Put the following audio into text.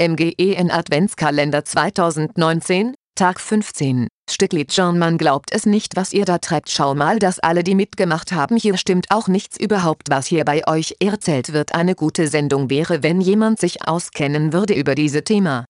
MGEN Adventskalender 2019, Tag 15, Stücklied John man glaubt es nicht was ihr da treibt. Schau mal dass alle die mitgemacht haben hier stimmt auch nichts überhaupt. Was hier bei euch erzählt wird eine gute Sendung wäre wenn jemand sich auskennen würde über diese Thema.